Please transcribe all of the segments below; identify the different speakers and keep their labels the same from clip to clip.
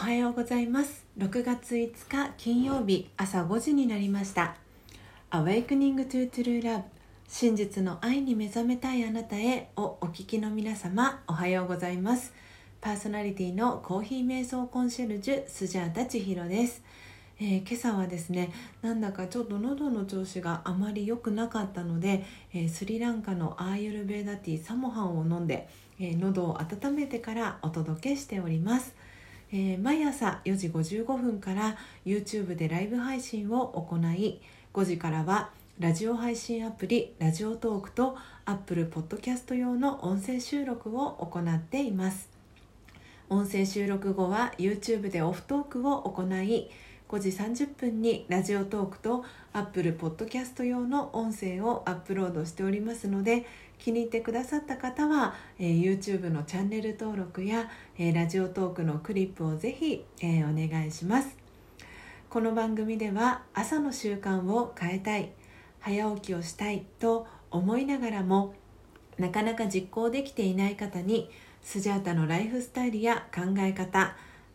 Speaker 1: はようございます。6月5日金曜日朝5時になりました。Awakening to True Love 真実の愛に目覚めたいあなたへをお聞きの皆様おはようございます。パーソナリティのコーヒー瞑想コンシェルジュスジャータ千尋です。えー、今朝はですねなんだかちょっと喉の調子があまり良くなかったので、えー、スリランカのアーユルベーダティサモハンを飲んで、えー、喉を温めてからお届けしております。えー、毎朝4時55分から YouTube でライブ配信を行い5時からはラジオ配信アプリラジオトークと Apple Podcast 用の音声収録を行っています。音声収録後は YouTube でオフトークを行い5時30分にラジオトークと Apple Podcast 用の音声をアップロードしておりますので気に入ってくださった方は、えー、YouTube のチャンネル登録や、えー、ラジオトークのクリップをぜひ、えー、お願いします。この番組では朝の習慣を変えたい早起きをしたいと思いながらもなかなか実行できていない方にスジャータのライフスタイルや考え方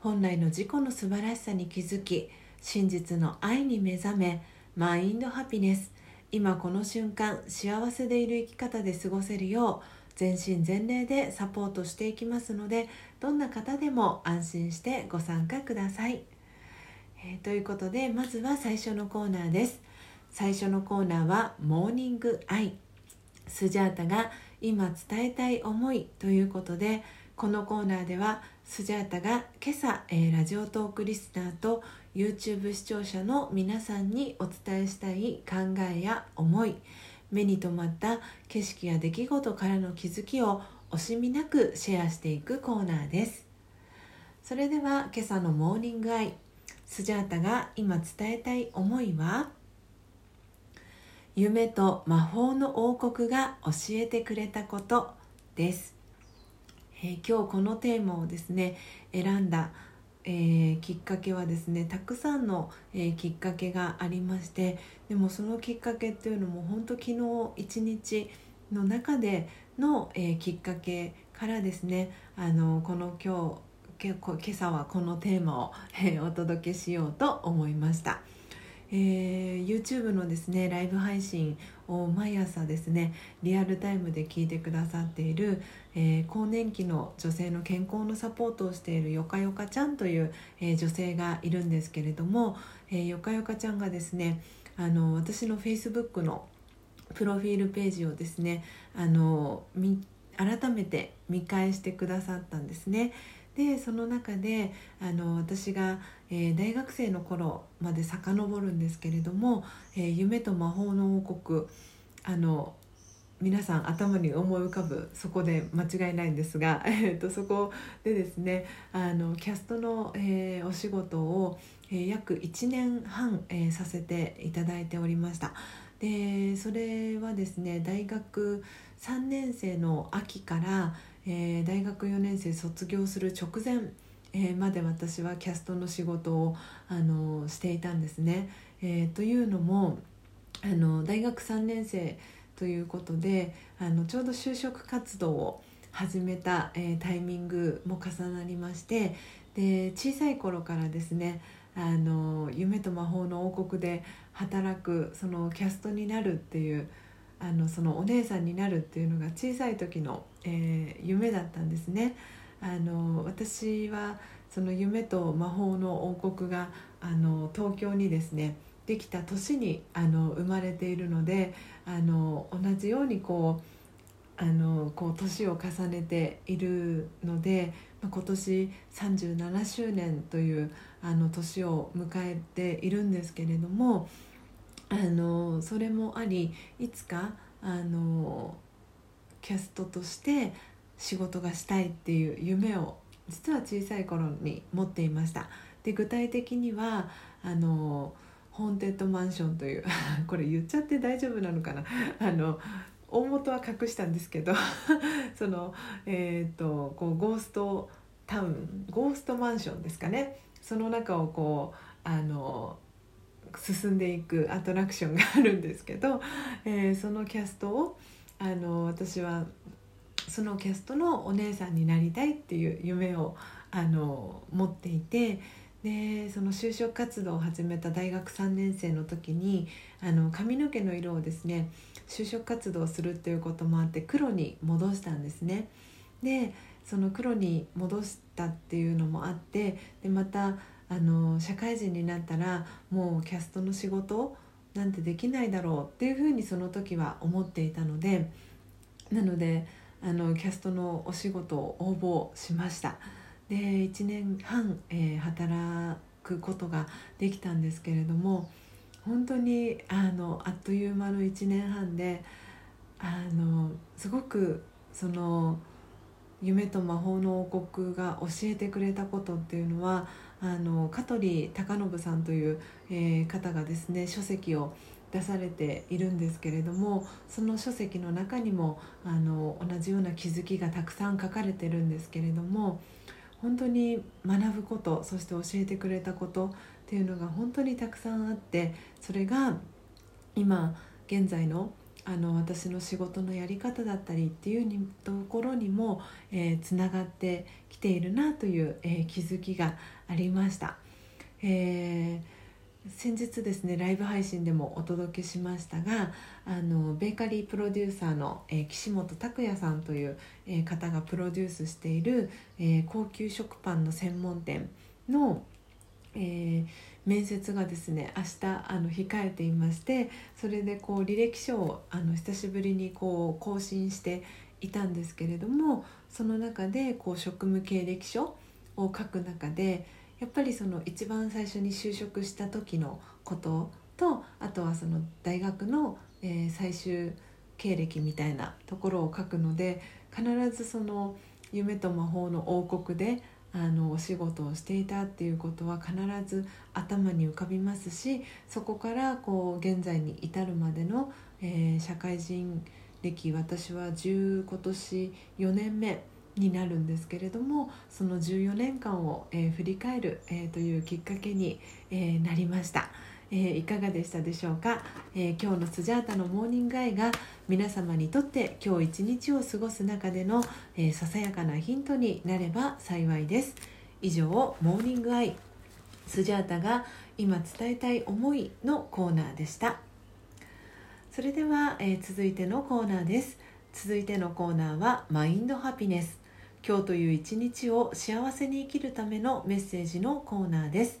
Speaker 1: 本来の自己の素晴らしさに気づき真実の愛に目覚めマインドハピネス。今この瞬間幸せでいる生き方で過ごせるよう全身全霊でサポートしていきますのでどんな方でも安心してご参加ください、えー、ということでまずは最初のコーナーです。最初のコーナーは「モーニングアイ」スジャータが今伝えたい思いということでこのコーナーではスジャータが今朝、えー、ラジオトークリスナーと YouTube 視聴者の皆さんにお伝えしたい考えや思い目に留まった景色や出来事からの気づきを惜しみなくシェアしていくコーナーです。それでは今朝のモーニングアイスジャータが今伝えたい思いは？夢と魔法の王国が教えてくれたことです、え、今日このテーマをですね選んだえー、きっかけはですねたくさんの、えー、きっかけがありましてでもそのきっかけっていうのも本当昨日一日の中での、えー、きっかけからですねあのこの今日今朝はこのテーマを、えお届けしようと思いました。えー、YouTube のですねライブ配信を毎朝ですねリアルタイムで聞いてくださっている、えー、更年期の女性の健康のサポートをしているよかよかちゃんという、えー、女性がいるんですけれども、えー、よかよかちゃんがですねあの私の Facebook のプロフィールページをですねあの改めて見返してくださったんですね。でその中であの私が、えー、大学生の頃まで遡るんですけれども「えー、夢と魔法の王国」あの皆さん頭に思い浮かぶそこで間違いないんですが、えーと、そこでですねあのキャストの、えー、お仕事を、えー、約1年半、えー、させていただいておりました。でそれはですね大学3年生の秋からえー、大学4年生卒業する直前、えー、まで私はキャストの仕事を、あのしていたんですね。えー、というのもあの大学3年生ということであのちょうど就職活動を始めた、えタイミングも重なりましてで小さい頃からですねあの夢と魔法の王国で働くそのキャストになるっていうあのそのお姉さんになるっていうのが小さい時の、えー、夢だったんですね。あの私はその夢と魔法の王国があの東京にですねできた年にあの生まれているのであの同じようにこう年を重ねているので、まあ、今年37周年というあの年を迎えているんですけれどもあのそれもありいつかあのキャストとして仕事がしたいっていう夢を実は小さい頃に持っていました。で具体的にはあのホーンテッドマンションという これ言っちゃって大丈夫なのかな？あの大元は隠したんですけど そのえっ、ー、とこうゴーストタウンゴーストマンションですかねその中をこうあの進んでいくアトラクションがあるんですけど、えー、そのキャストをあの私はそのキャストのお姉さんになりたいっていう夢をあの持っていてでその就職活動を始めた大学3年生の時にあの髪の毛の色をですね就職活動するっていうこともあって黒に戻したんですね。でその黒に戻したっていうのもあってでまたあの社会人になったらもうキャストの仕事なんてできないだろうっていうふうにその時は思っていたのでなのであのキャストのお仕事を応募しました。で1年半、えー、働くことができたんですけれども本当にあのあっという間の1年半であのすごくその夢と魔法の王国が教えてくれたことっていうのはあの香取隆信さんという、えー、方がですね書籍を出されているんですけれどもその書籍の中にもあの同じような気づきがたくさん書かれてるんですけれども本当に学ぶことそして教えてくれたことっていうのが本当にたくさんあってそれが今現在のあの私の仕事のやり方だったりっていうところにもつな、がってきているなという、えー、気づきがありました。えー先日ですねライブ配信でもお届けしましたがあのベーカリープロデューサーの、えー、岸本拓也さんという、えー、方がプロデュースしている、えー、高級食パンの専門店の、え面接がですね明日あの控えていましてそれでこう履歴書をあの久しぶりにこう更新していたんですけれどもその中でこう職務経歴書を書く中でやっぱりその一番最初に就職した時のこととあとはその大学の、えー、最終経歴みたいなところを書くので必ずその夢と魔法の王国であのお仕事をしていたっていうことは必ず頭に浮かびますしそこからこう現在に至るまでの、えー、社会人歴私は10今年4年目になるんですけれどもその14年間を、えー、振り返る、えー、というきっかけに、えー、なりました。えー、いかがでしたでしょうか、えー、今日のスジャータのモーニングアイが皆様にとって今日一日を過ごす中での、えー、ささやかなヒントになれば幸いです。以上モーニングアイ。スジャータが今伝えたい思いのコーナーでした。それでは、え続いてのコーナーです。続いてのコーナーはマインドハピネス。今日という一日を幸せに生きるためのメッセージのコーナーです。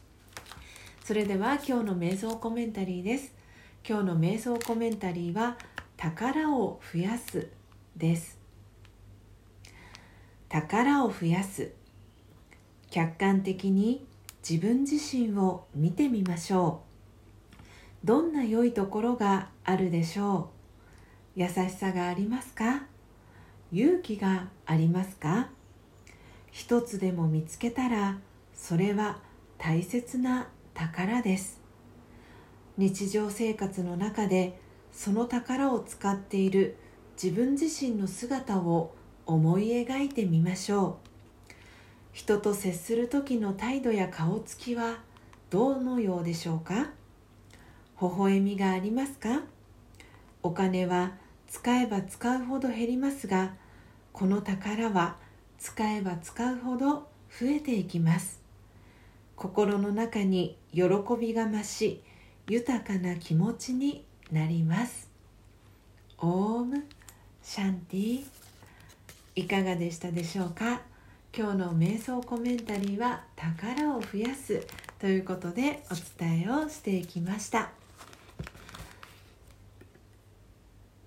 Speaker 1: それでは今日の瞑想コメンタリーです。今日の瞑想コメンタリーは宝を増やすです。宝を増やす。客観的に自分自身を見てみましょう。どんな良いところがあるでしょう？優しさがありますか？勇気がありますか？一つでも見つけたらそれは大切な宝です。日常生活の中でその宝を使っている自分自身の姿を思い描いてみましょう。人と接する時の態度や顔つきはどのようでしょうか？微笑みがありますか？お金は使えば使うほど減りますがこの宝は使えば使うほど増えていきます。心の中に喜びが増し豊かな気持ちになります。オームシャンティいかがでしたでしょうか？今日の瞑想コメンタリーは宝を増やすということでお伝えをしていきました。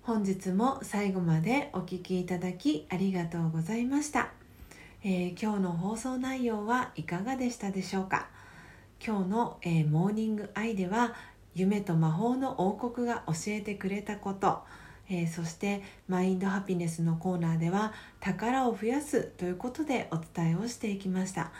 Speaker 1: 本日も最後までお聴きいただきありがとうございました、えー、今日の放送内容はいかがでしたでしょうか？今日の、えー、モーニングアイでは夢と魔法の王国が教えてくれたこと。えー、そしてマインドハピネスのコーナーでは宝を増やすということでお伝えをしていきました、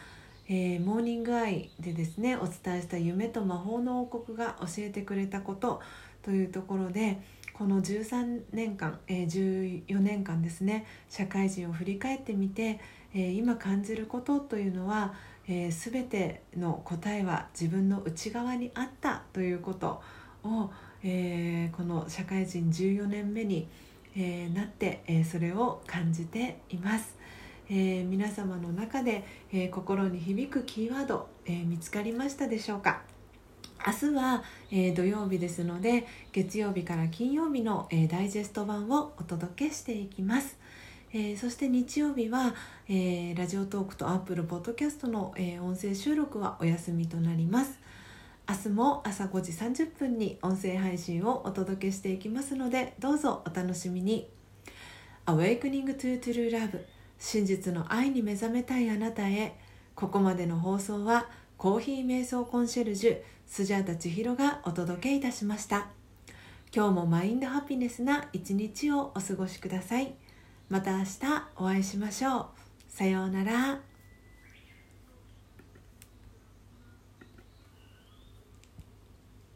Speaker 1: えー、モーニングアイでですねお伝えした夢と魔法の王国が教えてくれたことというところでこの13年間、えー、14年間ですね社会人を振り返ってみて、え今感じることというのは、えー、全ての答えは自分の内側にあったということをえー、この社会人14年目に、えー、なって、えー、それを感じています、え皆様の中で、え心に響くキーワード、え見つかりましたでしょうか？明日は、え土曜日ですので月曜日から金曜日の、えダイジェスト版をお届けしていきます、えそして日曜日は、えラジオトークとアップルポッドキャストの、え音声収録はお休みとなります。明日も朝5時30分に音声配信をお届けしていきますのでどうぞお楽しみに。Awakening to True Love 真実の愛に目覚めたいあなたへ。ここまでの放送はコーヒー瞑想コンシェルジュスジャータ千尋がお届けいたしました。今日もマインドハピネスな一日をお過ごしください。また明日お会いしましょう。さようなら。